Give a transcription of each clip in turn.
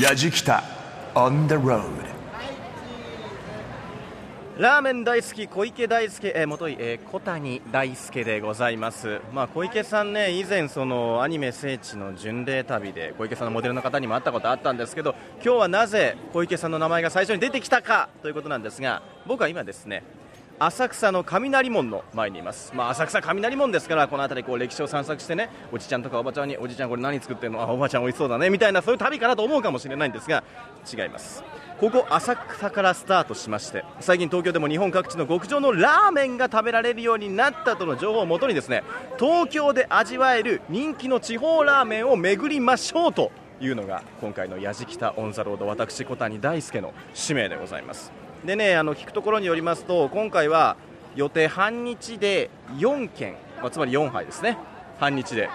やじきた on the road. ラーメン大好き小池大輔、えー、元井、えー、小谷大輔でございます、まあ、小池さんね以前そのアニメ聖地の巡礼旅で小池さんのモデルの方にも会ったことあったんですけど今日はなぜ小池さんの名前が最初に出てきたかということなんですが僕は今ですね浅草の雷門の前にいます、まあ、浅草雷門ですからこの辺りこう歴史を散策してねおじちゃんとかおばちゃんにおじちゃんこれ何作ってるの？あおばちゃん美味しそうだねみたいなそういう旅かなと思うかもしれないんですが違います。ここ浅草からスタートしまして最近東京でも日本各地の極上のラーメンが食べられるようになったとの情報をもとにですね東京で味わえる人気の地方ラーメンを巡りましょうというのが今回のやじきたオン・ザ・ロード私小谷大輔の使命でございます。でねあの聞くところによりますと今回は予定半日で4件、まあ、つまり4杯ですね。半日で。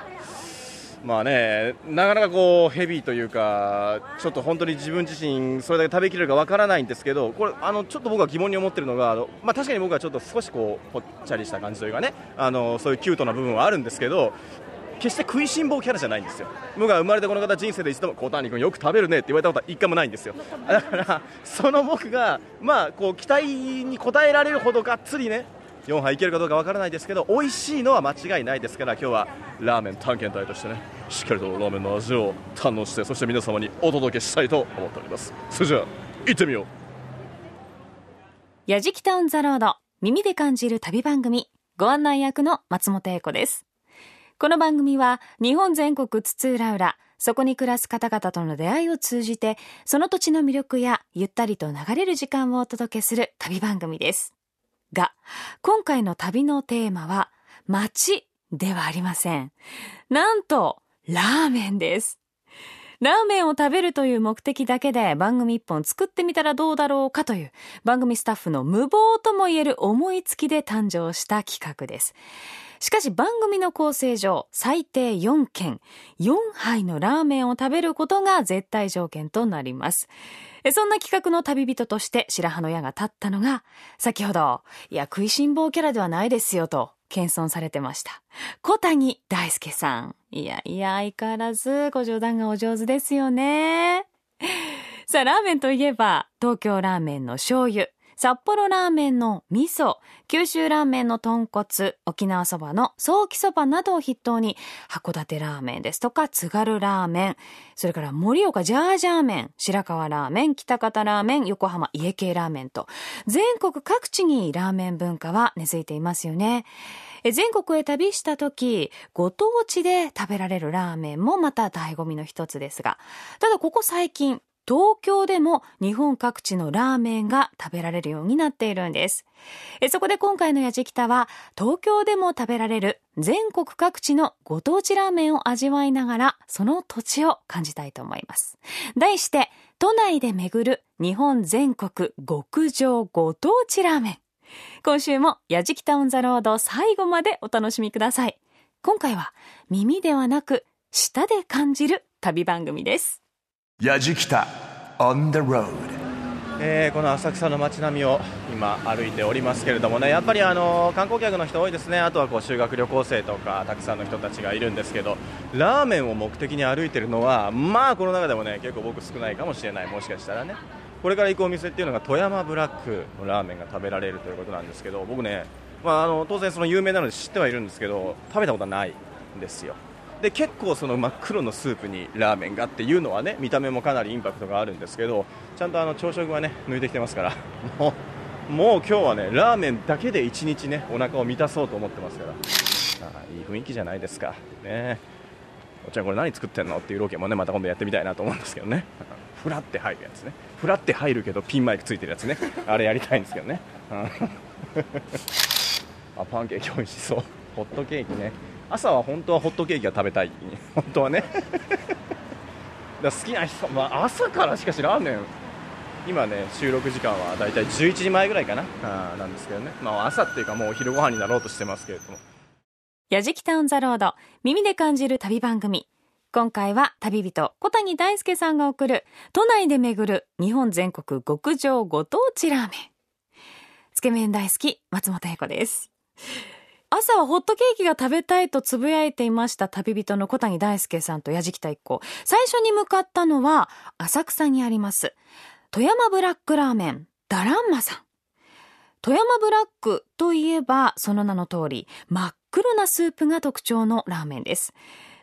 まあね、なかなかこうヘビーというか、ちょっと本当に自分自身、それだけ食べきれるかわからないんですけど、これあのちょっと僕は疑問に思ってるのが、まあ、確かに僕はちょっと少しこうぽっちゃりした感じというかね、あのそういうキュートな部分はあるんですけど、決して食いしん坊キャラじゃないんですよ。僕は生まれてこの方人生で一度も小谷君よく食べるねって言われたことは一回もないんですよ。だからその僕がまあこう期待に応えられるほどがっつりね4杯いけるかどうかわからないですけど美味しいのは間違いないですから今日はラーメン探検隊としてねしっかりとラーメンの味を堪能してそして皆様にお届けしたいと思っております。それじゃあ行ってみよう。やじきタウンザロード耳で感じる旅番組ご案内役の松本英子ですこの番組は日本全国津々浦々そこに暮らす方々との出会いを通じてその土地の魅力やゆったりと流れる時間をお届けする旅番組です。が今回の旅のテーマは街ではありません。なんとラーメンです。ラーメンを食べるという目的だけで番組一本作ってみたらどうだろうかという番組スタッフの無謀ともいえる思いつきで誕生した企画です。しかし番組の構成上、最低4件、4杯のラーメンを食べることが絶対条件となります。そんな企画の旅人として白羽の矢が立ったのが、先ほど、いや、食いしん坊キャラではないですよと、謙遜されてました。小谷大輔さん。いやいや、相変わらずご冗談がお上手ですよね。さあ、ラーメンといえば、東京ラーメンの醤油、札幌ラーメンの味噌、九州ラーメンの豚骨、沖縄そばのソーキそばなどを筆頭に、函館ラーメンです。とか津軽ラーメン、それから盛岡ジャージャー麺、白河ラーメン、北方ラーメン、横浜家系ラーメンと、全国各地にラーメン文化は根付いていますよね。全国へ旅した時、ご当地で食べられるラーメンもまた醍醐味の一つですが、ただここ最近、東京でも日本各地のラーメンが食べられるようになっているんです。そこで今回のやじきたは東京でも食べられる全国各地のご当地ラーメンを味わいながらその土地を感じたいと思います。題して都内で巡る日本全国極上ご当地ラーメン。今週もやじきたオンザロード最後までお楽しみください。今回は耳ではなく舌で感じる旅番組です。やじきた on the road えー、この浅草の街並みを今歩いておりますけれどもねやっぱりあの観光客の人多いですね。あとはこう修学旅行生とかたくさんの人たちがいるんですけどラーメンを目的に歩いてるのはまあこの中でもね結構僕少ないかもしれない。もしかしたらね。これから行くお店っていうのが富山ブラックのラーメンが食べられるということなんですけど僕ね、まあ、あの当然その有名なので知ってはいるんですけど食べたことはないんですよ。で結構その真っ黒のスープにラーメンがっていうのはね見た目もかなりインパクトがあるんですけどちゃんとあの朝食はね抜いてきてますから。もうもう今日はねラーメンだけで一日ねお腹を満たそうと思ってますから。あいい雰囲気じゃないですか。ね。おちゃんこれ何作ってんのっていうロケもねまた今度やってみたいなと思うんですけどね。フラって入るやつね。フラって入るけどピンマイクついてるやつね。あれやりたいんですけどね。あパンケーキ美味しそう。ホットケーキね。朝は本当はホットケーキが食べたい。本当はね。だ好きな人、まあ、朝からしかしラーメン今ね収録時間はだいたい11時前ぐらいかな。あなんですけどね、まあ、朝っていうかもうお昼ご飯になろうとしてますけれども。やじきタウンザロード耳で感じる旅番組。今回は旅人小谷大輔さんが送る都内で巡る日本全国極上ご当地ラーメン。つけ麺大好き松本英子です朝はホットケーキが食べたいとつぶやいていました旅人の小谷大輔さんと矢敷太一行。最初に向かったのは浅草にあります。富山ブラックラーメン、ダランマさん。富山ブラックといえばその名の通り真っ黒なスープが特徴のラーメンです。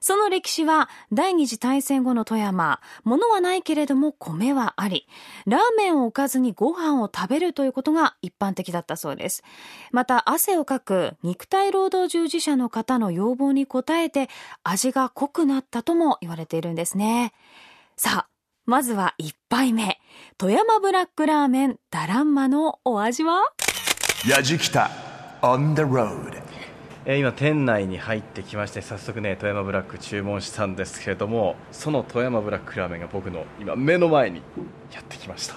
その歴史は第二次大戦後の富山、物はないけれども米はあり、ラーメンを置かずにご飯を食べるということが一般的だったそうです。また汗をかく肉体労働従事者の方の要望に応えて味が濃くなったとも言われているんですね。さあ、まずは一杯目。富山ブラックラーメンダランマのお味は？やじきた on the road えー、今店内に入ってきまして早速ね富山ブラック注文したんですけれどもその富山ブラックラーメンが僕の今目の前にやってきました。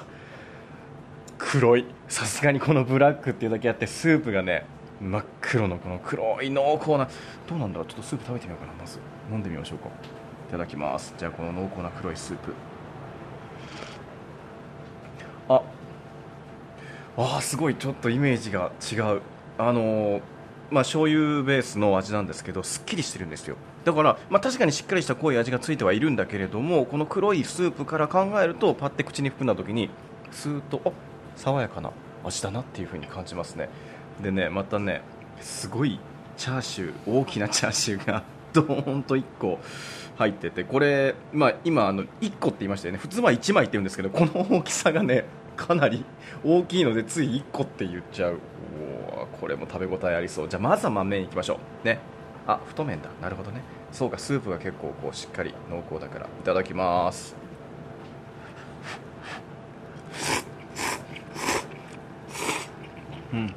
黒いさすがにこのブラックっていうだけあってスープがね真っ黒のこの黒い濃厚などうなんだろうちょっとスープ食べてみようかなまず。飲んでみましょうか。いただきます。じゃあこの濃厚な黒いスープ。ああすごいちょっとイメージが違う。あのーまあ醤油ベースの味なんですけどすっきりしてるんですよ。だから、まあ、確かにしっかりした濃い味がついてはいるんだけれどもこの黒いスープから考えるとパッて口に含んだ時にスーッとあ爽やかな味だなっていう風に感じますね。でねまたねすごいチャーシュー大きなチャーシューが ドーンと1個入っててこれ、まあ、今あの1個って言いましたよね。普通は1枚って言うんですけどこの大きさがねかなり大きいのでつい1個って言っちゃう。これも食べ応えありそう。じゃあまずはま麺いきましょう。ね。あ太麺だ。なるほどね。そうかスープが結構こうしっかり濃厚だから。いただきます。うん。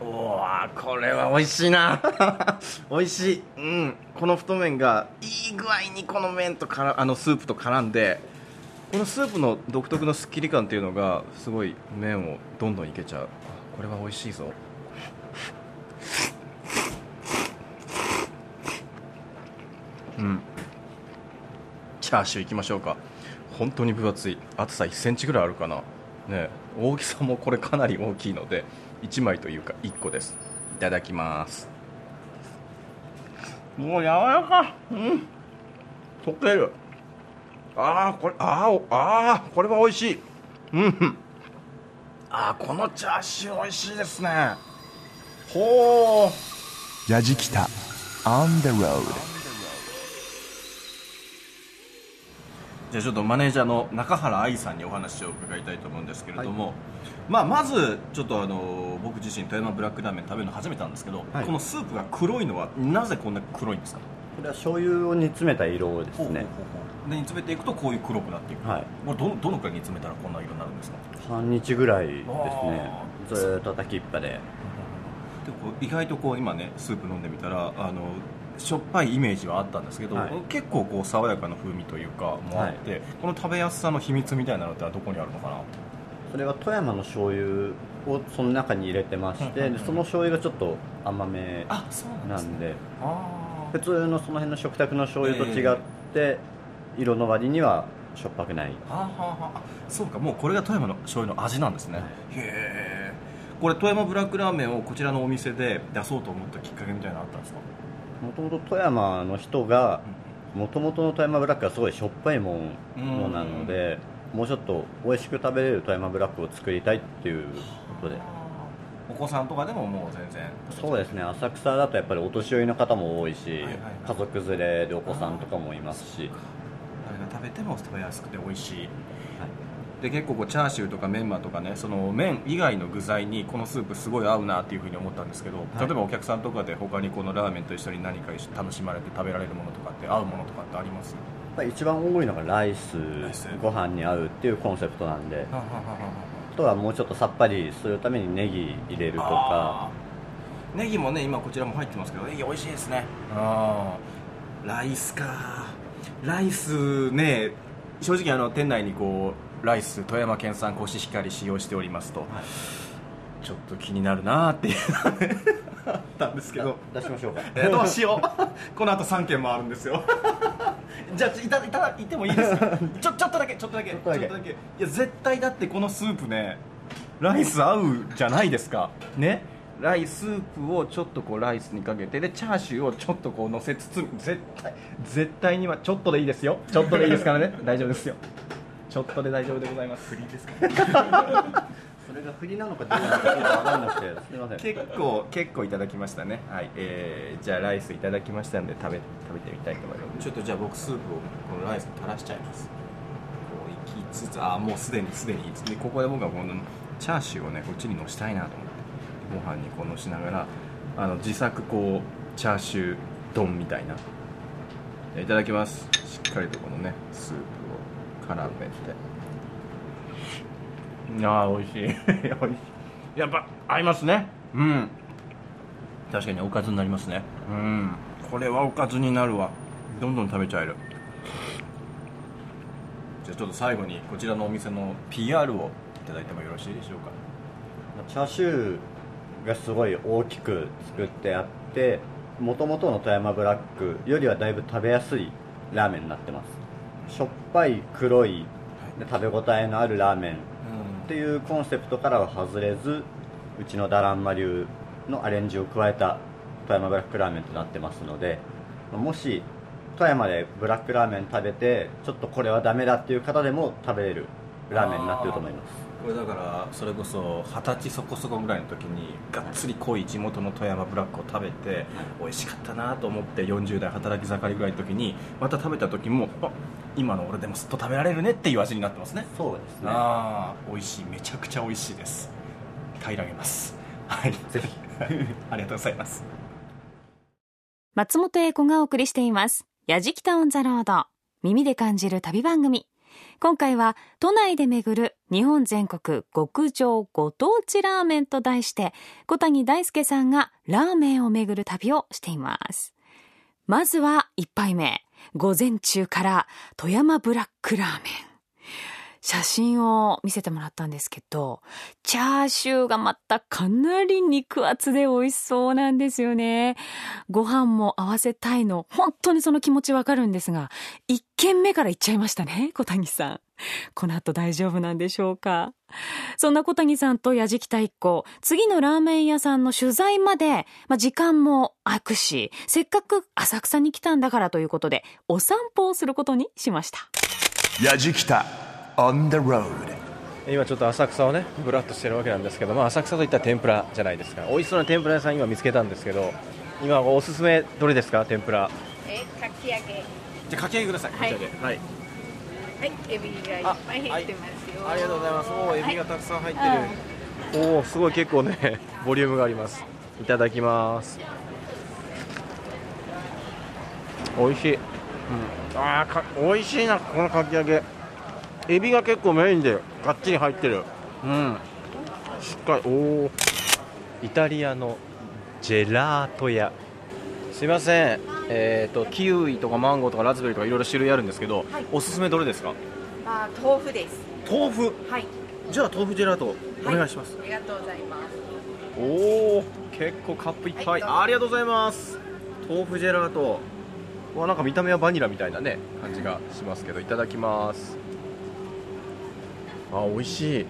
おわこれは美味しいな。美味しい。うん。この太麺がいい具合にこの麺とからあのスープと絡んでこのスープの独特のすっきり感っていうのがすごい麺をどんどんいけちゃう。これは美味しいぞ。うん。チャーシューいきましょうか。本当に分厚い。厚さ1センチぐらいあるかな。ね。大きさもこれかなり大きいので1枚というか1個です。いただきます。もう柔らかうん。溶ける。ああこれああああこれは美味しい。うんあこのチャーシュー美味しいですね。ほうやじきた On the road じゃあちょっとマネージャーの中原愛さんにお話を伺いたいと思うんですけれども、はい、まあ、まずちょっとあの僕自身富山ブラックラーメン食べるの初めてなんですけど、はい、このスープが黒いのはなぜこんな黒いんですか？これは醤油を煮詰めた色ですねで煮詰めていくとこういう黒くなっていく、はい、これどどのくらい煮詰めたらこんな色になるんですか？半日ぐらいですね。ずっと炊きっぱで。でこう意外とこう今ねスープ飲んでみたらあのしょっぱいイメージはあったんですけど、はい、結構こう爽やかな風味というかもあって、はい、この食べやすさの秘密みたいなのってはどこにあるのかな？それは富山の醤油をその中に入れてまして、でその醤油がちょっと甘めなんで普通のその辺の食卓の醤油と違って、えー色の割にはしょっぱくない。はあ、はあ、そうかもうこれが富山の醤油の味なんですね、はい、へえ。これ富山ブラックラーメンをこちらのお店で出そうと思ったきっかけみたいなのあったんですか？もともと富山の人がもともとの富山ブラックはすごいしょっぱいものなのでもうちょっと美味しく食べれる富山ブラックを作りたいっていうことで。お子さんとかでももう全然。そうですね。浅草だとやっぱりお年寄りの方も多いし、家族連れでお子さんとかもいますし食べても食べやすくて美味しい、はい、で結構こうチャーシューとかメンマとかねその麺以外の具材にこのスープすごい合うなっていうふうに思ったんですけど、はい、例えばお客さんとかで他にこのラーメンと一緒に何か楽しまれて食べられるものとかって合うものとかってあります？一番多いのがライスご飯に合うっていうコンセプトなんで。あとはもうちょっとさっぱりするためにネギ入れるとか。ネギもね今こちらも入ってますけどネギ美味しいですね。あライスかライスね正直あの店内にこうライス富山県産コシヒカリ使用しておりますと、はい、ちょっと気になるなっていうあったんですけど。出しましょうか。えどうしよう。この後3軒もあるんですよ。じゃあいたいたいてもいいですか？ちょちょっとだけちょっとだけ。ちょっとだけ。いや絶対だってこのスープねライス合うじゃないですか。ねライスープをちょっとこうライスにかけてでチャーシューをちょっとこう乗せつつ絶対絶対にはちょっとでいいですよ。ちょっとでいいですからね。大丈夫ですよ。ちょっとで大丈夫でございます。フリーですかそれが振りなのかどうなのか分かんなくてすみません。結構結構いただきましたね。はい、えー、じゃあライスいただきましたんで食べ食べてみたいと思います。ちょっとじゃあ僕スープをこのライスに垂らしちゃいます。こういきつつあーもうすでにすでに。でここで僕はこのチャーシューをねこっちにのしたいなと思ってご飯にこうのしながらあの自作こうチャーシュー丼みたいな。いただきます。しっかりとこのねスープを絡めて。ああ美味しい。美味しい。やっぱ合いますね。うん。確かにおかずになりますね。うん。これはおかずになるわ。どんどん食べちゃえる。じゃあちょっと最後にこちらのお店の PR をいただいてもよろしいでしょうか。チャーシューがすごい大きく作ってあってもともとの富山ブラックよりはだいぶ食べやすいラーメンになってます。しょっぱい黒いで食べ応えのあるラーメンっていうコンセプトからは外れずうちのダランマ流のアレンジを加えた富山ブラックラーメンとなってますのでもし富山でブラックラーメン食べてちょっとこれはダメだっていう方でも食べれるラーメンになってると思いますこれだからそれこそ二十歳そこそこぐらいの時にがっつり濃い地元の富山ブラックを食べて美味しかったなと思って40代働き盛りぐらいの時にまた食べた時もあ今の俺でもすっと食べられるねっていう味になってますね。そうですね。ああ美味しい。めちゃくちゃ美味しいです。平らげます。はい。ぜひ。ありがとうございます。松本英子がお送りしています。やじきたオンザロード。耳で感じる旅番組。今回は都内で巡る日本全国極上ご当地ラーメンと題して小谷大輔さんがラーメンを巡る旅をしています。まずは一杯目。午前中から富山ブラックラーメン。写真を見せてもらったんですけど、チャーシューがまたかなり肉厚で美味しそうなんですよね。ご飯も合わせたいの、本当にその気持ちわかるんですが、一軒目から行っちゃいましたね、小谷さん。この後大丈夫なんでしょうか。そんな小谷さんとやじきた一行、次のラーメン屋さんの取材まで、まあ、時間も空くし、せっかく浅草に来たんだからということで、お散歩をすることにしました。やじきた on the road. 今ちょっと浅草をねブラッとしてるわけなんですけど、まあ、浅草といったら天ぷらじゃないですか。美味しそうな天ぷら屋さん今見つけたんですけど今おすすめどれですか天ぷら？え、かき揚げ。じゃあかき揚げくださいはい。かき揚げ。はい。はい、エビがいっぱい入ってますよ。ありがとうございます。おーエビがたくさん入ってる、はい。おおすごい結構ね ボリュームがあります。いただきます。美味しい、うん、あーか美味しいなこのかき揚げエビが結構メインでがっちり入ってる。うん。しっかり。おおイタリアのジェラート屋。すいません。えっ、とキウイとかマンゴーとかラズベリーとかいろいろ種類あるんですけど、おすすめどれですか？あ、豆腐です。豆腐？はい。じゃあ豆腐ジェラートお願いします、ありがとうございます。おお結構カップいっぱい、はいありがとうございます。豆腐ジェラート。わなんか見た目はバニラみたいなね感じがしますけどいただきますあ美味しい。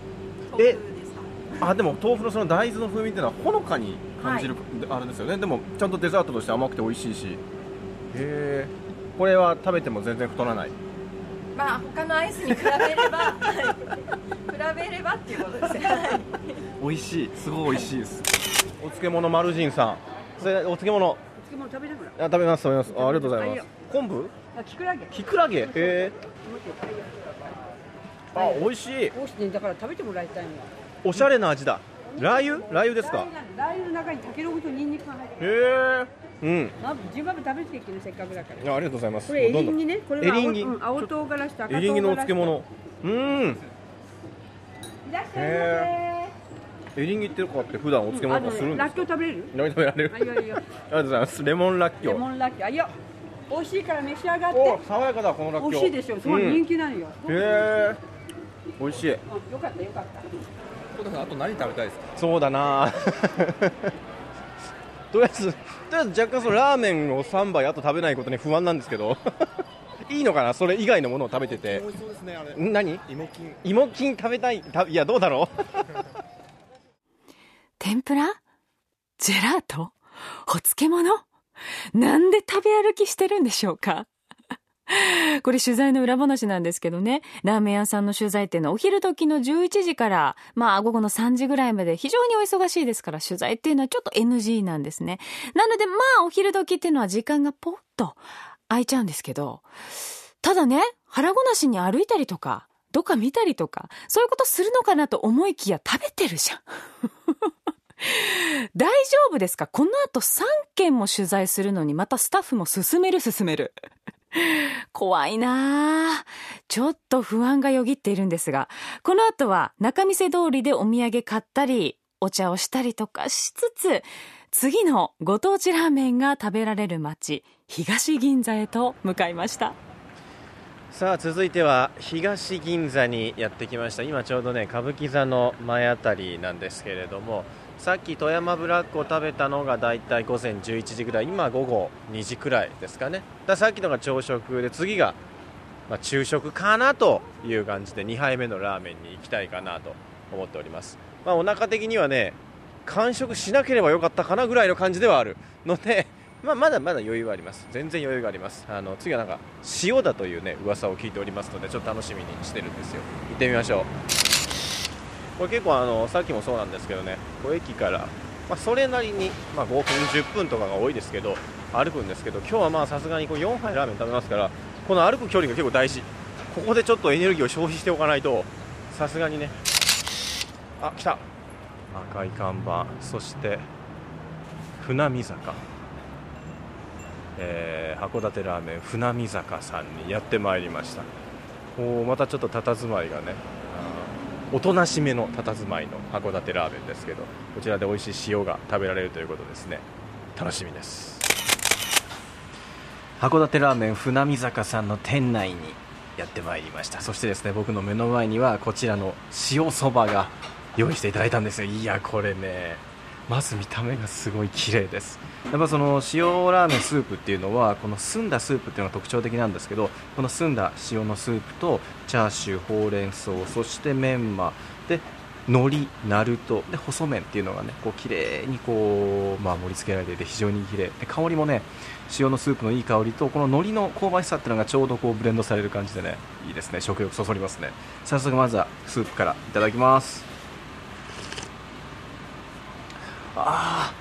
豆腐ですか。あでも豆腐のその大豆の風味っていうのはほのかに感じる、あれですよね。でもちゃんとデザートとして甘くて美味しいし。へえこれは食べても全然太らない。まあ、他のアイスに比べれば。はい。比べればっていうことですね。はい。美味しい。すごい美味しいです。お漬物マルジンさん。それお漬物。漬物食べながあ食べます食べます。あありがとうございます。昆布？ら。あ、キクラゲ。きくらげへえあ美味しいこうしてだから食べてもらいたいの。おしゃれな味だラー油？ラー油ですか？ラー油の中にタケノコとニンニクが入ってへる。えうんまあ、ジンバブ食べていけるせっかくだから。いやありがとうございますこれエリンギね。これは青うん青唐辛子と赤唐辛子。エリンギのお漬物うんいらっしゃいまへエリンギってこうやって普段お漬せ。物とかするんですか？ラッキョウ食べれる？何食べられる？あ、りがとうございますレモンラッキョウレモンラッキョウ。あ、いや。美味しいから召し上がっおて。爽やかだこのラッキョウ美味しいでしょ。すごい人気なのよ。うんへえ美味しい。うんよかったよかった。あと何食べたいですか？そうだな。とりあえずとりあえず若干そのラーメンを3杯あと食べないことに不安なんですけど。いいのかな？それ以外のものを食べてて。美味しそうですねあれ。ん何？芋筋芋筋食べたい？たいやどうだろう？天ぷら？ジェラート？お漬物なんで食べ歩きしてるんでしょうか？これ取材の裏話なんですけどね、ラーメン屋さんの取材っていうのはお昼時の11時から、まあ午後の3時ぐらいまで非常にお忙しいですから取材っていうのはちょっと NG なんですね。なのでまあお昼時っていうのは時間がポッと空いちゃうんですけど、ただね、腹ごなしに歩いたりとか、どっか見たりとか、そういうことするのかなと思いきや食べてるじゃん。大丈夫ですか？この後3件も取材するのにまたスタッフも進める進める。怖いなちょっと不安がよぎっているんですが、この後は中見世通りでお土産買ったり、お茶をしたりとかしつつ、次のご当地ラーメンが食べられる街、東銀座へと向かいました。さあ続いては東銀座にやってきました今ちょうどね歌舞伎座の前あたりなんですけれどもさっき富山ブラックを食べたのがだいたい午前11時ぐらい今午後2時くらいですかね。ださっきのが朝食で次が、まあ、昼食かなという感じで2杯目のラーメンに行きたいかなと思っております、まあ、お腹的にはね完食しなければよかったかなぐらいの感じではあるので まあ、まだまだ余裕はあります。全然余裕があります。あの次はなんか塩だというね噂を聞いておりますのでちょっと楽しみにしてるんですよ。行ってみましょう。これ結構あのさっきもそうなんですけどねこう駅から、まあ、それなりに、まあ、5分10分とかが多いですけど歩くんですけど今日はまあさすがにこう4杯ラーメン食べますからこの歩く距離が結構大事。ここでちょっとエネルギーを消費しておかないとさすがにね。あ来た。赤い看板。そして船見坂。えー、函館ラーメン船見坂さんにやってまいりました。おまたちょっと佇まいがねおとなしめの佇まいの函館ラーメンですけどこちらで美味しい塩が食べられるということですね。楽しみです。函館ラーメン船見坂さんの店内にやってまいりました。そしてですね僕の目の前にはこちらの塩そばが用意していただいたんですよ。いやこれねまず見た目がすごい綺麗です。やっぱその塩ラーメンスープっていうのはこの澄んだスープっていうのが特徴的なんですけどこの澄んだ塩のスープとチャーシューほうれん草そしてメンマで海苔、ナルトで細麺っていうのがねこう綺麗にこう、まあ、盛り付けられていて非常に綺麗。で香りもね塩のスープのいい香りとこの海苔の香ばしさっていうのがちょうどこうブレンドされる感じでねいいですね。食欲そそりますね。早速まずはスープからいただきます。あ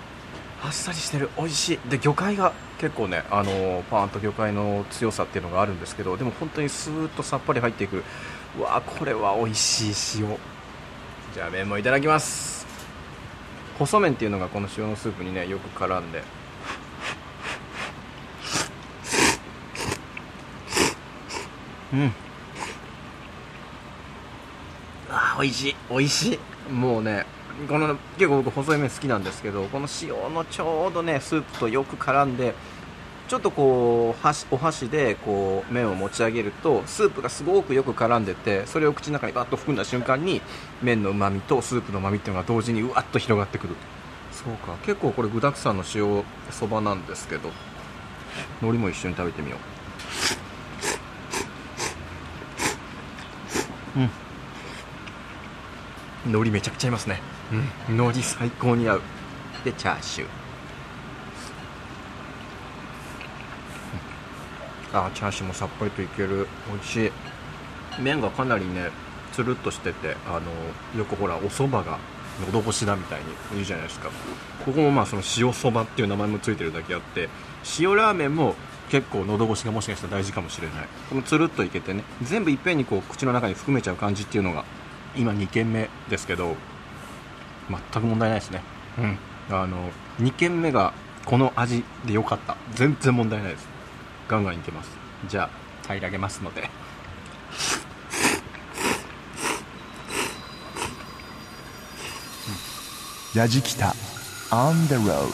ああっさりしてる。美味しい。で魚介が結構ねあのパーンと魚介の強さっていうのがあるんですけどでも本当にスーッとさっぱり入っていく。うわこれは美味しい塩。じゃあ麺もいただきます。細麺っていうのがこの塩のスープにねよく絡んで。うん。あ美味しい。美味しい。もうねこの結構僕細い麺好きなんですけどこの塩のちょうどねスープとよく絡んでちょっとこう箸お箸でこう麺を持ち上げるとスープがすごくよく絡んでてそれを口の中にバッと含んだ瞬間に麺のうまみとスープのうまみっていうのが同時にうわっと広がってくるそうか。結構これ具だくさんの塩そばなんですけど。海苔も一緒に食べてみよう。うん。海苔めちゃくちゃいますねうん、海苔最高に合う。でチャーシュー。あチャーシューもさっぱりといける。美味しい。麺がかなりねつるっとしててあのよくほらお蕎麦が喉越しだみたいに言うじゃないですか。ここもまあその塩そばっていう名前もついてるだけあって塩ラーメンも結構喉越しがもしかしたら大事かもしれない。このつるっといけてね全部いっぺんにこう口の中に含めちゃう感じっていうのが今2軒目ですけど全く問題ないですね。うん。あの2軒目がこの味でよかった。全然問題ないです。ガンガンいけます。じゃあ平らげますので。やじきた On the road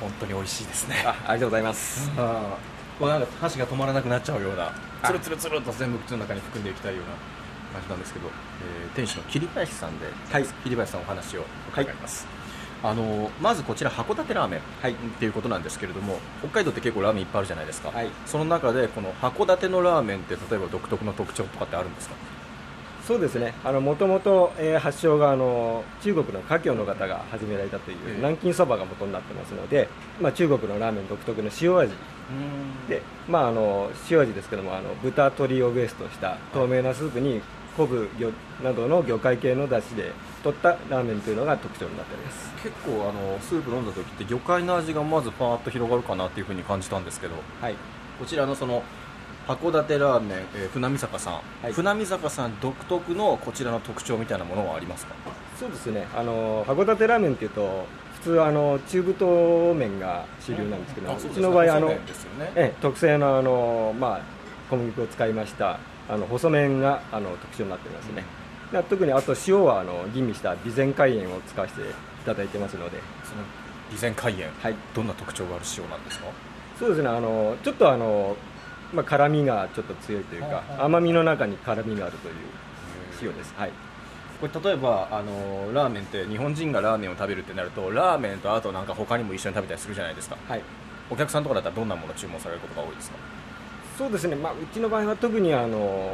本当に美味しいですね。あありがとうございます、うん、あこうなんか箸が止まらなくなっちゃうような。つるつるつると全部口の中に含んでいきたいような感じなんですけど、えー、店主の桐林さんで、はい、桐林さんお話を伺います、はい、あのまずこちら函館ラーメン、はい、っていうことなんですけれども北海道って結構ラーメンいっぱいあるじゃないですか、はい、その中でこの函館のラーメンって例えば独特の特徴とかってあるんですか？そうですね。もともと発祥があの中国の華僑の方が始められたという南京そばが元になってますので、まあ、中国のラーメン独特の塩味で、まあ、あの塩味ですけどもあの豚鶏をベースとした透明なスープに昆布魚などの魚介系の出汁で取ったラーメンというのが特徴になっております。結構あのスープ飲んだ時って魚介の味がまずパーッと広がるかなっていうふうに感じたんですけど、はい、こちらのその函館ラーメン、えー、船見坂さん、はい、船見坂さん独特のこちらの特徴みたいなものはありますか？そうですね。あの函館ラーメンっていうと普通あの中太麺が主流なんですけど、うん、うちの場合あの、ね、え特製のあの、まあ、小麦粉を使いましたあの細麺があの特徴になっていますね、うん、特にあと塩はあの吟味した備前海塩を使わせていただいてますので。その備前海塩、はい、どんな特徴がある塩なんですか？そうですねあのちょっとあのまあ、辛みがちょっと強いというか、甘みの中に辛みがあるという塩です、はい、これ例えばあのラーメンって日本人がラーメンを食べるってなるとラーメンとあとなんか他にも一緒に食べたりするじゃないですか、はい、お客さんとかだったらどんなもの注文されることが多いですか？そうですね、まあ、うちの場合は特にあの、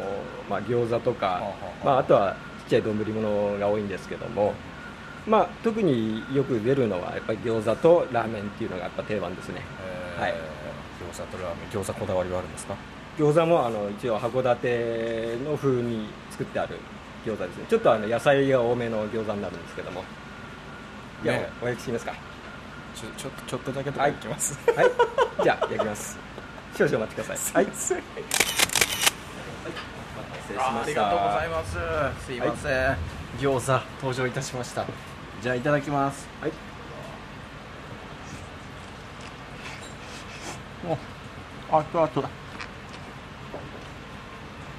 まあ、餃子とか、まあ、あとはちっちゃい丼物が多いんですけども、まあ、特によく出るのはやっぱり餃子とラーメンっていうのがやっぱ定番ですね。はい。餃子とラーメン餃子こだわりはあるんですか？餃子もあの一応函館の風に作ってある餃子ですね。ちょっとあの野菜が多めの餃子になるんですけども。いや、ね、お焼きしますか？ちょちょっとちょっとだけとかい。きます、はい、はい、じゃあ焼きます少々お待ちください。はい。失礼しましたありがとうございます。すいません、はい、餃子登場いたしました。じゃあいただきます。はい。お熱々だ。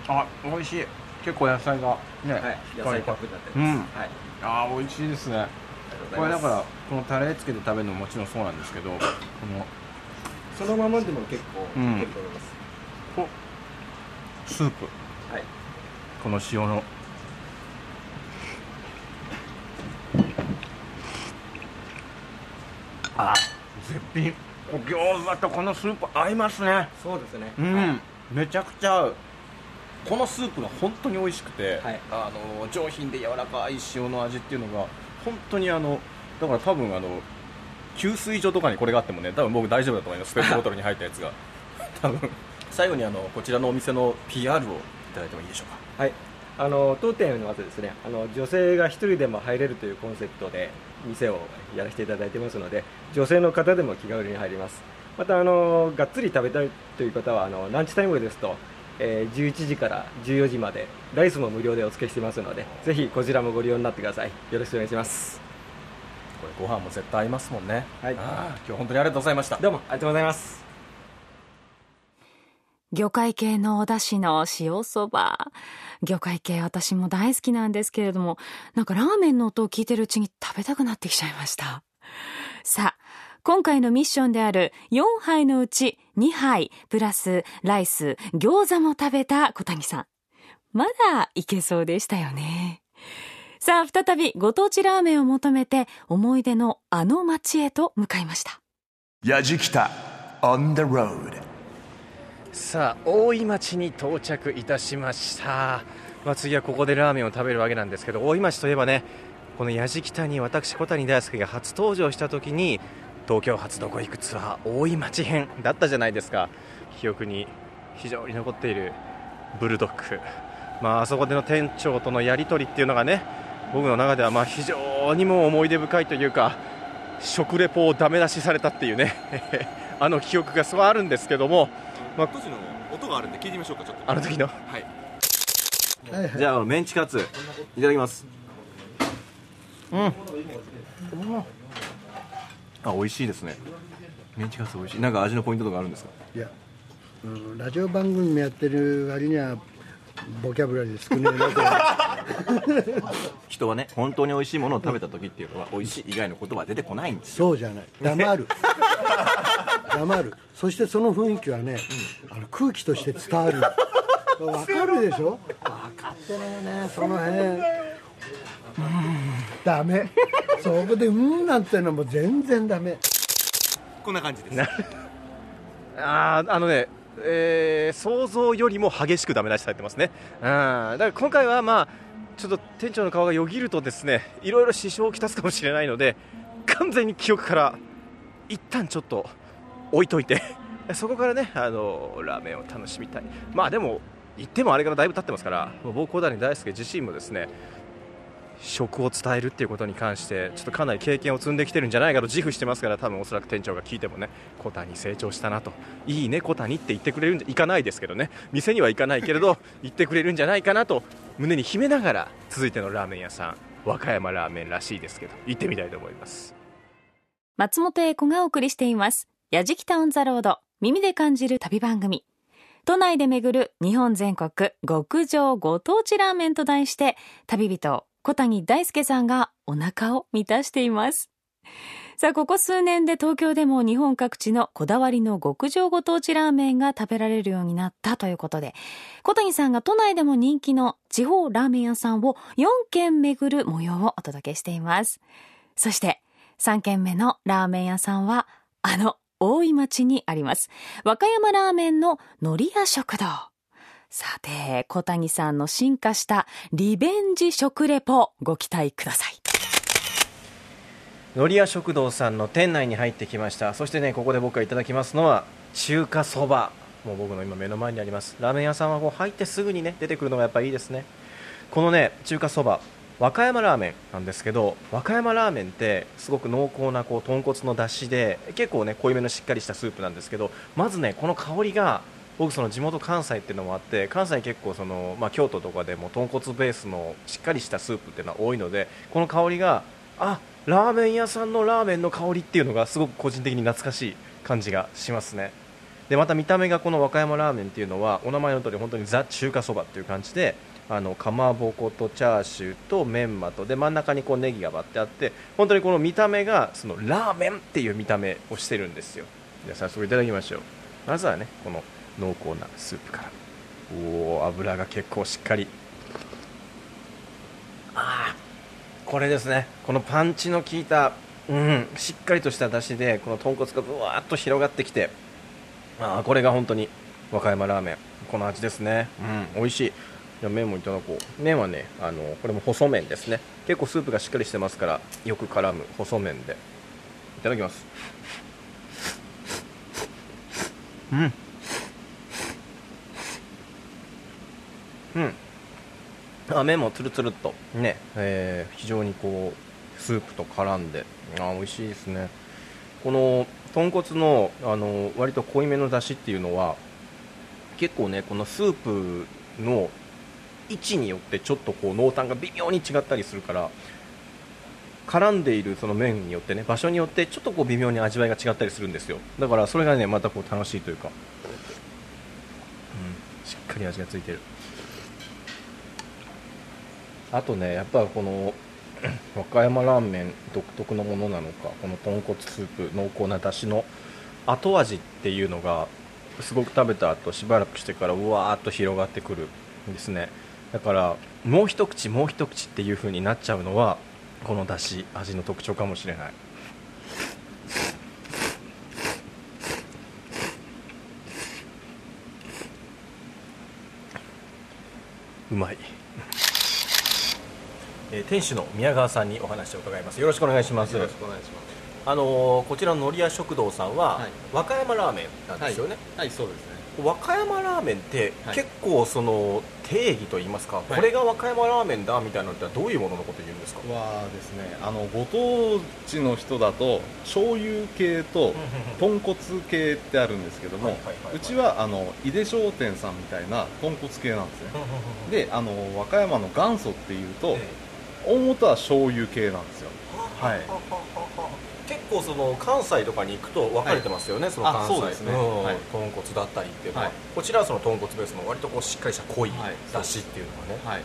あ美味しい。結構野菜がね、はい、野菜たっぷりになってます、うん、はい、あ美味しいですね。これだからこのタレつけて食べるのももちろんそうなんですけどこのそのままでも結構、うん、いけると思います。おスープ。はい。この塩の。あ絶品。餃子とこのスープ合いますね。そうですね。うん、はい、めちゃくちゃ合う。このスープが本当に美味しくて、はい、あの上品で柔らかい塩の味っていうのが本当にあのだから多分あの給水所とかにこれがあってもね多分僕大丈夫だと思います。ペットボトルに入ったやつが。多分。最後にあのこちらのお店の PR をいただいてもいいでしょうか。はい。あの当店はですねあの女性が1人でも入れるというコンセプトで店をやらせていただいてますので女性の方でも気軽に入ります。またあのがっつり食べたいという方はあのランチタイムですと、えー、11時から14時までライスも無料でお付けしてますのでぜひこちらもご利用になってください。よろしくお願いしますご飯も絶対合いますもんねはい今日本当にありがとうございましたどうもありがとうございます魚介系のお出汁の塩そば。魚介系私も大好きなんですけれども、なんかラーメンの音を聞いてるうちに食べたくなってきちゃいました。さあ、今回のミッションである4杯のうち2杯プラスライス、餃子も食べた小谷さん。まだいけそうでしたよね。さあ、再びご当地ラーメンを求めて思い出のあの街へと向かいました。やじきた on the road. さあ大井町に到着いたしました、まあ、次はここでラーメンを食べるわけなんですけど大井町といえばねこの矢敷北に私小谷大輔が初登場した時に東京初どこ行くツアー大井町編だったじゃないですか。記憶に非常に残っているブルドッグ、まあ、あそこでの店長とのやり取りっていうのがね僕の中ではまあ非常にも思い出深いというか食レポをダメ出しされたっていうね あの記憶がそうあるんですけどもまあ、当時の音があるんで聞いてみましょうかちょっと。あの時の？はい。じゃあメンチカツいただきます。うん。あ美味しいですね。メンチカツ美味しい。なんか味のポイントとかあるんですか？いや、うん、ラジオ番組やってる割にはボキャブラリー少ねえなと 人はね本当に美味しいものを食べた時っていうのは美味しい以外の言葉は出てこないんですそうじゃない。黙る。黙る。そしてその雰囲気はね、あの空気として伝わる。分かるでしょ？分かってないねその辺。うん。ダメ。そこで「うん」なんてのも全然ダメ。こんな感じです。あああのねえー想像よりも激しくダメ出しされてますね、うん、だから今回はまあちょっと店長の顔がよぎるとですねいろいろ支障をきたすかもしれないので完全に記憶から一旦ちょっと置いといて そこからねあのラーメンを楽しみたい。まあでも言ってもあれからだいぶ経ってますからもう僕小谷大輔自身もですね食を伝えるっていうことに関してちょっとかなり経験を積んできてるんじゃないかと自負してますから多分おそらく店長が聞いてもね小谷成長したなと。いいね小谷って言ってくれるんじゃいかないですけどね。店には行かないけれど 言ってくれるんじゃないかなと胸に秘めながら続いてのラーメン屋さん和歌山ラーメンらしいですけど行ってみたいと思います松本英子がお送りしています。やじきたオンザロード、耳で感じる旅番組。都内で巡る日本全国極上ご当地ラーメンと題して、旅人、小谷大輔さんがお腹を満たしています。さあ、ここ数年で東京でも日本各地のこだわりの極上ご当地ラーメンが食べられるようになったということで、小谷さんが都内でも人気の地方ラーメン屋さんを4軒巡る模様をお届けしています。そして、3軒目のラーメン屋さんは、あの大井町にあります。和歌山ラーメンののり屋食堂。さて、小谷さんの進化したリベンジ食レポ、ご期待ください。のり屋食堂さんの店内に入ってきました。そしてねここで僕がいただきますのは中華そば。もう僕の今目の前にあります。ラーメン屋さんはこう入ってすぐにね出てくるのがやっぱいいですね。このね中華そば和歌山ラーメンなんですけど和歌山ラーメンってすごく濃厚なこう豚骨の出汁で結構ね濃いめのしっかりしたスープなんですけどまずねこの香りが僕その地元関西っていうのもあって関西結構その、まあ、京都とかでも豚骨ベースのしっかりしたスープっていうのは多いのでこの香りがあっラーメン屋さんのラーメンの香りっていうのがすごく個人的に懐かしい感じがしますね。でまた見た目がこの和歌山ラーメンっていうのはお名前の通り本当にザ中華そばっていう感じであのかまぼことチャーシューとメンマとで真ん中にこうネギが割ってあって本当にこの見た目がそのラーメンっていう見た目をしてるんですよ。じゃあ早速いただきましょう。まずはねこの濃厚なスープから。おお油が結構しっかり。ああこれですね。このパンチの効いた、うん、しっかりとした出汁でこの豚骨がぶわっと広がってきてあこれが本当に和歌山ラーメン。この味ですね。うん美味しい。じゃ麺もいただこう。麺はねあのこれも細麺ですね。結構スープがしっかりしてますからよく絡む細麺で。いただきます。うん。うん。麺もつるつるっと。ね、えー非常にこうスープと絡んで。あ美味しいですね。この豚骨のあの割と濃いめの出汁っていうのは結構ねこのスープの位置によってちょっとこう濃淡が微妙に違ったりするから絡んでいるその麺によってね場所によってちょっとこう微妙に味わいが違ったりするんですよ。だからそれがねまたこう楽しいというか、うん、しっかり味がついてる。あとねやっぱこの 和歌山ラーメン独特のものなのかこの豚骨スープ濃厚な出汁の後味っていうのがすごく食べた後しばらくしてからうわーっと広がってくるんですね。だからもう一口もう一口っていう風になっちゃうのはこの出汁味の特徴かもしれない。うまい。えー店主の宮川さんにお話を伺います。よろしくお願いします。よろしくお願いします。あのーこちらののり屋食堂さんは、はい。和歌山ラーメンなんですよね、はい。そうですね。和歌山ラーメンってはい。結構その定義といいますか、い。これが和歌山ラーメンだみたいなのってどういうもののことを言うんですか？はですねあのご当地の人だと醤油系と豚骨系ってあるんですけども、はいはいはいはい。うちはあの井出商店さんみたいな豚骨系なんですね。であの和歌山の元祖っていうと、大元は醤油系なんですよ。はい。結構その関西とかに行くと分かれてますよね、その関西。あそうですね。ん。はい。豚骨だったりっていうのは、はい。こちらはその豚骨ベースの割とこうしっかりした濃いはい。だしっていうのがね、はい。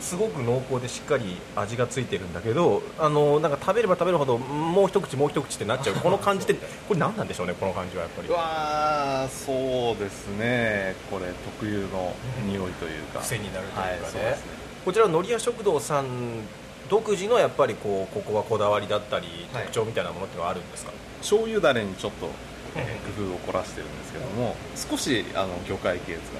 すごく濃厚でしっかり味がついてるんだけどあのなんか食べれば食べるほどもう一口もう一口ってなっちゃう。この感じってこれ何なんでしょうねこの感じはやっぱり。うわーそうですね。これ特有の匂いというか、癖になるというかね,、はいそうですねこちらののり屋食堂さん独自のやっぱりこうここはこだわりだったりはい。特徴みたいなものってのはあるんですか、醤油だれにちょっとえー工夫を凝らしてるんですけども少しあの魚介系使って。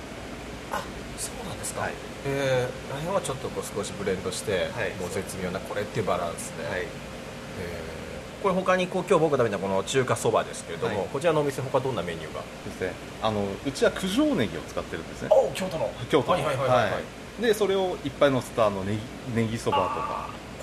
あそうなんですか、はい。えー、ライオンはちょっとこう少しブレンドして、はい。もう絶妙なこれっていうバランスで、はい。えーこれ他にこう今日僕が食べたこの中華そばですけれども、はい。こちらのお店他どんなメニューが？ですね。あのうちは九条ネギを使ってるんですね。お京都の。京都の。はいはいはいはい。はいでそれをいっぱい乗せたあのネギネギそばと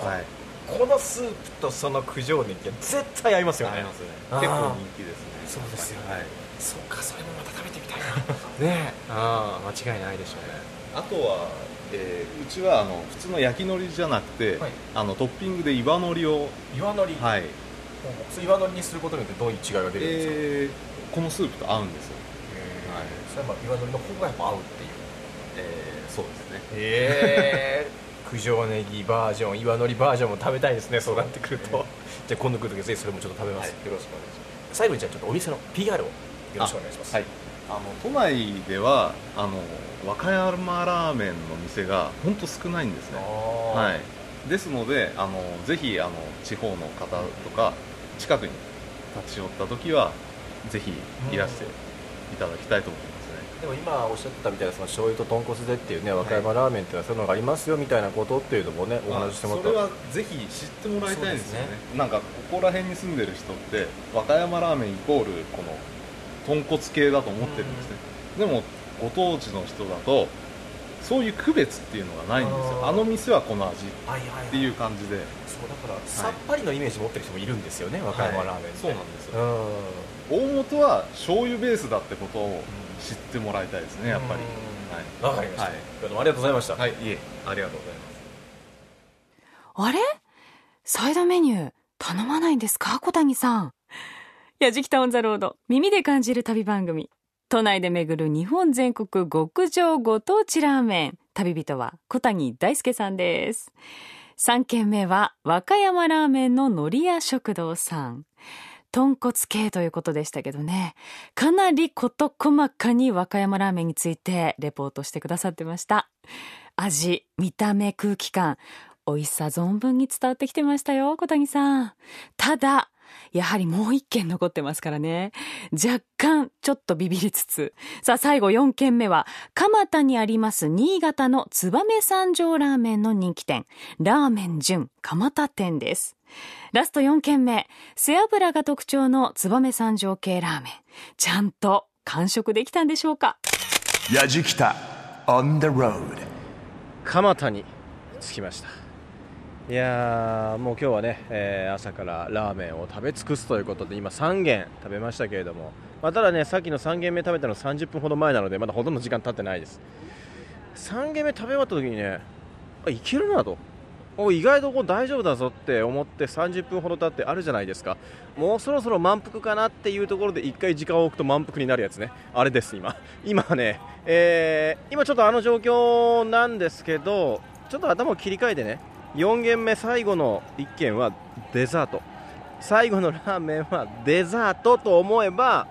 か。はい。このスープとその九条ネギは絶対合いますよね。合いますね。結構人気ですね。そうですよね。はい。そうかそれもまた食べてみたいな。ねえ。ああ間違いないでしょうね。あとは、えーうちはあの普通の焼き海苔じゃなくて、はい。あのトッピングで岩海苔を。岩のり、はい、岩のりにすることによってどういう違いが出るんですか、えーこのスープと合うんですよ、はい、それはまあ岩のりの方がやっぱ合うっていう。えーへえ九条ネギバージョン岩のりバージョンも食べたいですね。そうなってくると。じゃあ今度来るときぜひそれもちょっと食べます、はいよろしくお願いします。最後にじゃあちょっとお店の PR をよろしくお願いします。はい。あの都内ではあの和歌山ラーメンの店が本当少ないんですね。ははい。ですのであのぜひあの地方の方とか近くに立ち寄った時はぜひいらしていただきたいと思います。ね、でも今おっしゃってたみたいなその醤油と豚骨でっていうね和歌山ラーメンっていうのはそういうのがありますよみたいなことっていうのもねお話ししてもらった。それはぜひ知ってもらいたいんですよね。なんかここら辺に住んでる人って和歌山ラーメンイコールこの豚骨系だと思ってるんですね、でもご当地の人だとそういう区別っていうのがないんですよ。あの店はこの味はいはいはい。っていう感じで。そうだからさっぱりのイメージ持ってる人もいるんですよね、和歌山ラーメンって、そうなんですよ。うん。大元は醤油ベースだってことを知ってもらいたいですねやっぱりうんわかりました、はいどうもありがとうございました、はい、はい、いえありがとうございますあれ？サイドメニュー頼まないんですか？小谷さん。やじきたオンザロード耳で感じる旅番組。都内で巡る日本全国極上ご当地ラーメン。旅人は小谷大輔さんです。3軒目は和歌山ラーメンののり屋食堂さん。豚骨系ということでしたけどね。かなり事細かに和歌山ラーメンについてレポートしてくださってました。味、見た目、空気感、美味しさ存分に伝わってきてましたよ、小谷さん。ただ、やはりもう一軒残ってますからね。若干、ちょっとビビりつつ。さあ、最後4軒目は、蒲田にあります新潟の燕三条ラーメンの人気店、ラーメン純蒲田店です。ラスト4軒目、背脂が特徴の燕三条系ラーメン。ちゃんと完食できたんでしょうか？やじきた on the road 蒲田に着きました。いやーもう今日はね、えー朝からラーメンを食べ尽くすということで今3軒食べましたけれども、まあ、ただねさっきの3軒目食べたの30分ほど前なのでまだほとんど時間経ってないです。3軒目食べ終わった時にねあいけるなとお意外とこう大丈夫だぞって思って30分ほど経ってあるじゃないですか。もうそろそろ満腹かなっていうところで1回時間を置くと満腹になるやつね。あれです今。今ね、えー今ちょっとあの状況なんですけどちょっと頭を切り替えてね。4軒目最後の1軒はデザート。最後のラーメンはデザートと思えば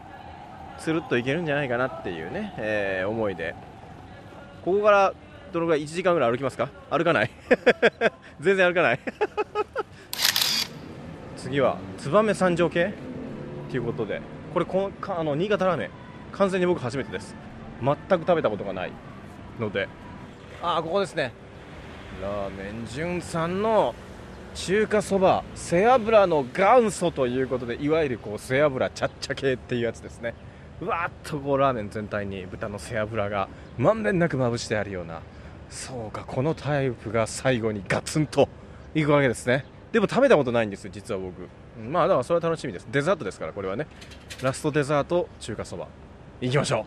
つるっといけるんじゃないかなっていうね、えー思いで。ここからどのぐらい？1時間ぐらい歩きますか？歩かない？全然歩かない。次は燕三条系？ということでこれこのかあの新潟ラーメン。完全に僕初めてです。全く食べたことがないので。ああここですね。ラーメン純さんの中華そば背脂の元祖ということでいわゆるこう背脂ちゃっちゃ系っていうやつですね。うわーっとこうラーメン全体に豚の背脂がまんべんなくまぶしてあるようなそうかこのタイプが最後にガツンといくわけですね。でも食べたことないんですよ実は僕。まあだからそれは楽しみです。デザートですからこれはね。ラストデザート中華そば。いきましょ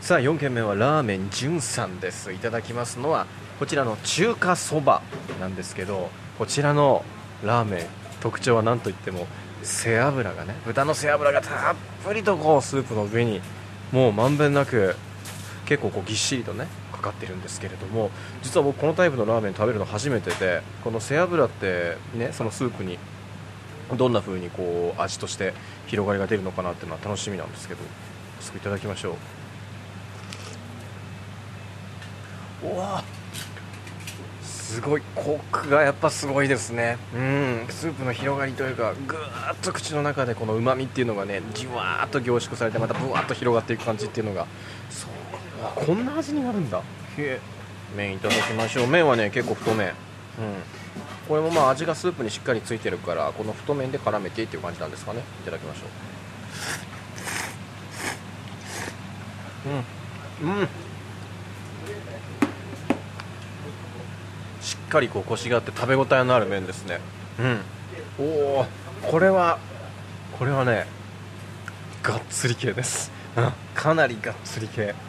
う。さあ4軒目はラーメン純さんです。いただきますのはこちらの中華そばなんですけどこちらのラーメン特徴は何といっても背脂がね豚の背脂がたっぷりとこうスープの上にもうまんべんなく結構こうぎっしりとねかかってるんですけれども実は僕このタイプのラーメン食べるの初めてでこの背脂ってねそのスープにどんな風にこう味として広がりが出るのかなっていうのは楽しみなんですけど早速いただきましょう。うわすごいコクがやっぱすごいですね。うんスープの広がりというかぐーっと口の中でこのうまみっていうのがねじわーっと凝縮されてまたぶわーっと広がっていく感じっていうのがそうこんな味になるんだ。へえ。麺いただきましょう。麺はね結構太麺。うん。これもまあ味がスープにしっかりついてるからこの太麺で絡めてっていう感じなんですかね。いただきましょう。うん。うん。しっかりこうコシがあって食べ応えのある麺ですね。うん。おおこれはこれはねがっつり系です、うん、かなりがっつり系。うん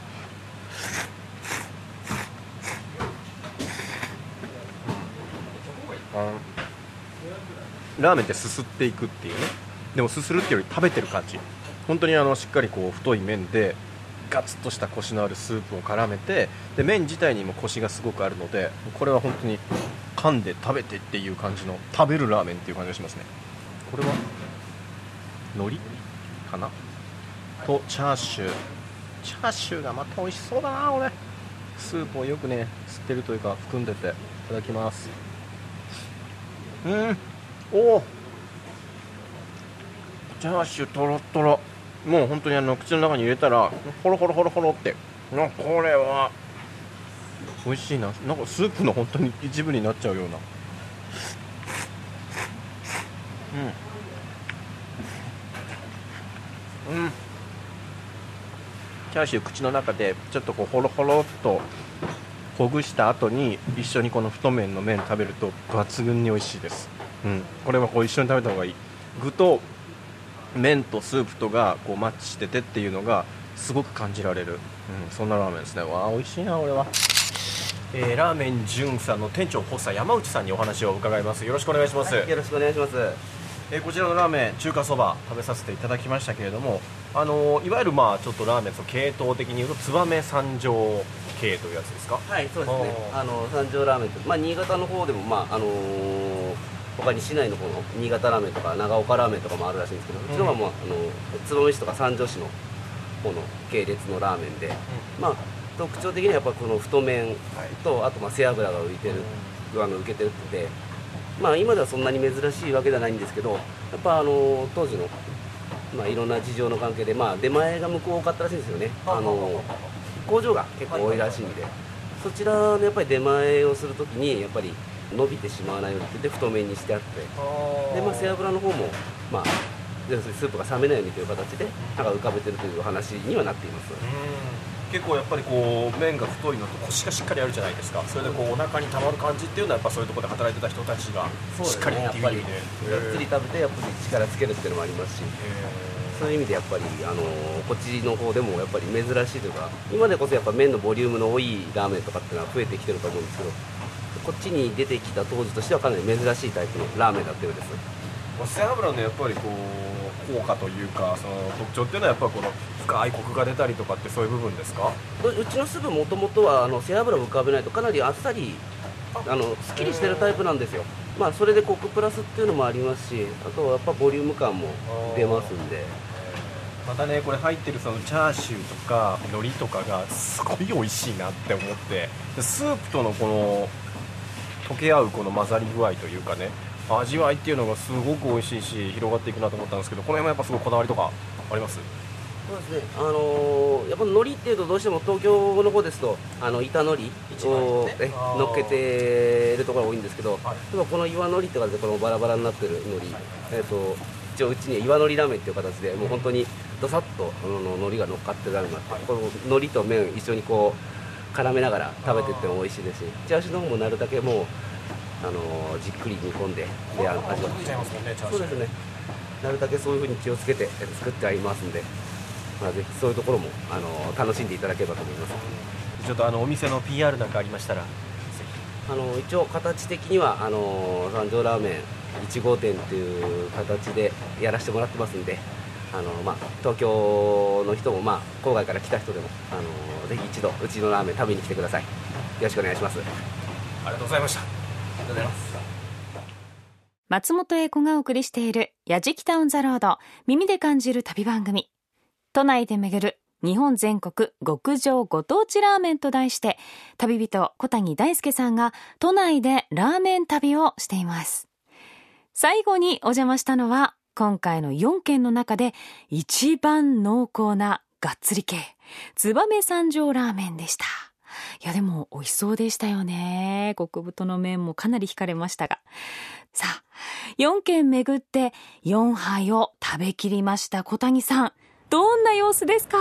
ラーメンってすすっていくっていうね。でもすするっていうより食べてる感じ。本当にあのしっかりこう太い麺でガツッとしたコシのあるスープを絡めてで麺自体にもコシがすごくあるのでこれは本当に噛んで食べてっていう感じの食べるラーメンっていう感じがしますね。これは海苔かな？とチャーシュー。チャーシューがまた美味しそうだなこれスープをよくね吸ってるというか含んでていただきます。うん。おおチャーシューとろっとろもう本当にあの口の中に入れたらホロホロホロホロって。なこれは美味しいな。なんかスープの本当に一部になっちゃうような。うん。うん。チャーシュー口の中でちょっとこうホロホロっとほぐした後に一緒にこの太麺の麺食べると抜群に美味しいです、うん、これはこう一緒に食べた方がいい。具と麺とスープとがこうマッチしててっていうのがすごく感じられる、うん、そんなラーメンですね。わあ美味しいな俺は、えーラーメン純さんの店長発作山内さんにお話を伺います。よろしくお願いします、よろしくお願いします。えーこちらのラーメン中華そば食べさせていただきましたけれどもあのーいわゆるまあちょっとラーメンの系統的に言うと燕三条系というやつですか？はいそうですね。あの三条ラーメンとまあ新潟の方でもまああのー他に市内の方の新潟ラーメンとか長岡ラーメンとかもあるらしいんですけど、うちのはもうあの燕市とか三条市の方の系列のラーメンで、まあ特徴的にはやっぱこの太麺と、あとまあ背脂が浮いてる、あの受けてるってまあ今ではそんなに珍しいわけではないんですけどやっぱあの当時のまあいろんな事情の関係でまあ出前が向こう多かったらしいんですよね。あの工場が結構多いらしいんで、そちらのやっぱり出前をするときにやっぱり伸びてしまわないようにって言って太麺にしてあって。でまあ背脂の方もまあ要するにスープが冷めないようにという形でなんか浮かべてるという話にはなっています結構やっぱりこう麺が太いのとコシがしっかりあるじゃないですか。それでこうお腹にたまる感じっていうのはやっぱそういうところで働いてた人たちがしっかりっていう意味で。がっつり食べてやっぱり力つけるっていうのもありますし。そういう意味でやっぱりあのこっちの方でもやっぱり珍しいというか今でこそやっぱ麺のボリュームの多いラーメンとかっていうのは増えてきてると思うんですけどこっちに出てきた当時としてはかなり珍しいタイプのラーメンだったようです。背脂のやっぱりこう効果というかその特徴っていうのはやっぱりこの深いコクが出たりとかってそういう部分ですか？ううちのスープもともとはあの背脂を浮かべないとかなりあっさりあのすっきりしてるタイプなんですよ。まあそれでコクプラスっていうのもありますしあとはやっぱボリューム感も出ますんで。またねこれ入ってるそのチャーシューとか海苔とかがすごい美味しいなって思ってでスープとのこの溶け合うこの混ざり具合というかね味わいっていうのがすごく美味しいし広がっていくなと思ったんですけどこの辺もやっぱすごいこだわりとかあります？そうですね、あのーやっぱ海苔っていうとどうしても東京の方ですとあの板海苔を、ね。乗っけてるところが多いんですけど、でもこの岩海苔って形でこのバラバラになってる海苔、えー、と一応うちには岩海苔ラーメンっていう形でもう本当にどさっとあの海苔が乗っかってるラーメンがあってこの海苔と麺一緒にこう絡めながら食べてっても美味しいですしチャーシューの方もなるだけもう、あのーじっくり煮込んでで味がちゃいますもんねチャーシュー。そうですね。なるだけそういうふうに気をつけてえ作ってありますんで、まあ、ぜひそういうところも、あの楽しんでいただければと思います。ちょっとあのお店の PR なんかありましたらあの一応形的にはあの三条ラーメン1号店という形でやらせてもらってますんであの、まあ、東京の人も、まあ、郊外から来た人でもあのぜひ一度うちのラーメン食べに来てください。よろしくお願いします。ありがとうございましたございます松本英子がお送りしている「やじきたオン・ザ・ロード」耳で感じる旅番組都内で巡る日本全国極上ご当地ラーメンと題して、旅人小谷大輔さんが都内でラーメン旅をしています。最後にお邪魔したのは、今回の4軒の中で一番濃厚ながっつり系、燕三条ラーメンでした。いやでも美味しそうでしたよね。極太の麺もかなり惹かれましたが。さあ、4軒巡って4杯を食べきりました小谷さん。どんな様子ですか？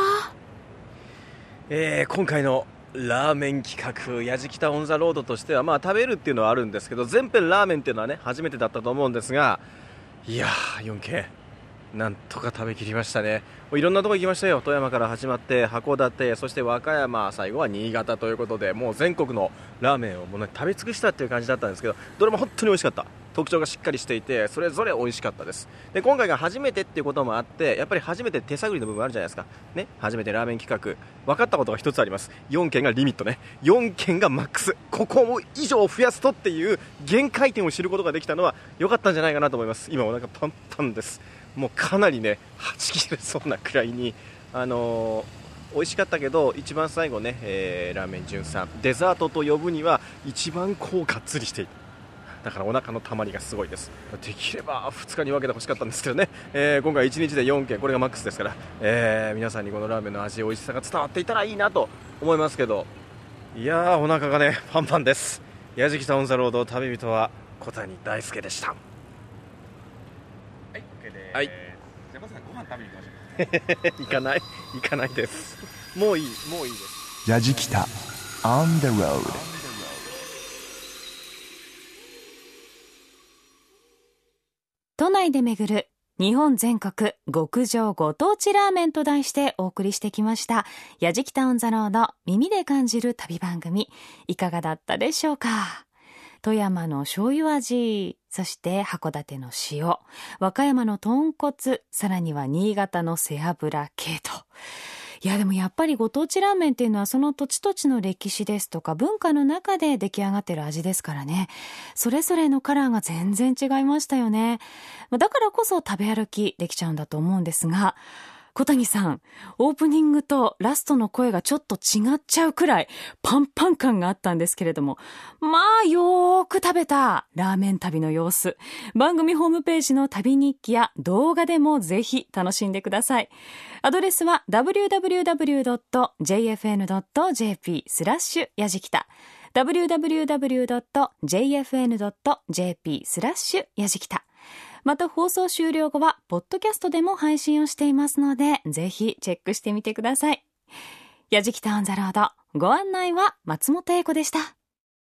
えー今回のラーメン企画、やじきたオン・ザ・ロードとしては、まあ、食べるっていうのはあるんですけど、全編ラーメンっていうのはね、初めてだったと思うんですが、いやー、4軒、なんとか食べきりましたね。いろんなとこ行きましたよ。富山から始まって、函館、そして和歌山、最後は新潟ということで、もう全国のラーメンをもう、ね、食べ尽くしたっていう感じだったんですけど、どれも本当に美味しかった。特徴がしっかりしていてそれぞれ美味しかったです。で今回が初めてっていうこともあってやっぱり初めて手探りの部分あるじゃないですか。ね初めてラーメン企画。分かったことが一つあります。4件がリミットね。4件がマックス。ここを以上増やすとっていう限界点を知ることができたのは良かったんじゃないかなと思います。今お腹パンパンです。もうかなりねはち切れそうなくらいにあのー美味しかったけど一番最後ね、えーラーメン純さんデザートと呼ぶには一番こうがっつりしているだからお腹のたまりがすごいです。できれば2日に分けてほしかったんですけどね、えー今回1日で4件これがマックスですから、えー皆さんにこのラーメンの味美味しさが伝わっていたらいいなと思いますけど。いやーお腹がねパンパンです。矢敷タウンザロード旅人は小谷大輔でした。はい、じゃあ、まずはご飯食べに行きましょう。行かない？行かないです。もういい。もういいです。ヤジキタ On the road 都内で巡る日本全国極上ご当地ラーメンと題してお送りしてきました。やじきたオンザロード耳で感じる旅番組。いかがだったでしょうか？富山の醤油味、そして函館の塩、和歌山の豚骨、さらには新潟の背脂系と。いやでもやっぱりご当地ラーメンっていうのはその土地土地の歴史ですとか文化の中で出来上がってる味ですからね。それぞれのカラーが全然違いましたよね。だからこそ食べ歩きできちゃうんだと思うんですが、小谷さん、オープニングとラストの声がちょっと違っちゃうくらいパンパン感があったんですけれども、まあよーく食べたラーメン旅の様子、番組ホームページの旅日記や動画でもぜひ楽しんでください。アドレスは www.jfn.jp スラッシュやじきた。www.jfn.jp スラッシュやじきた。また放送終了後は、ポッドキャストでも配信をしていますので、ぜひチェックしてみてください。やじきたオンザロード。ご案内は松本英子でした。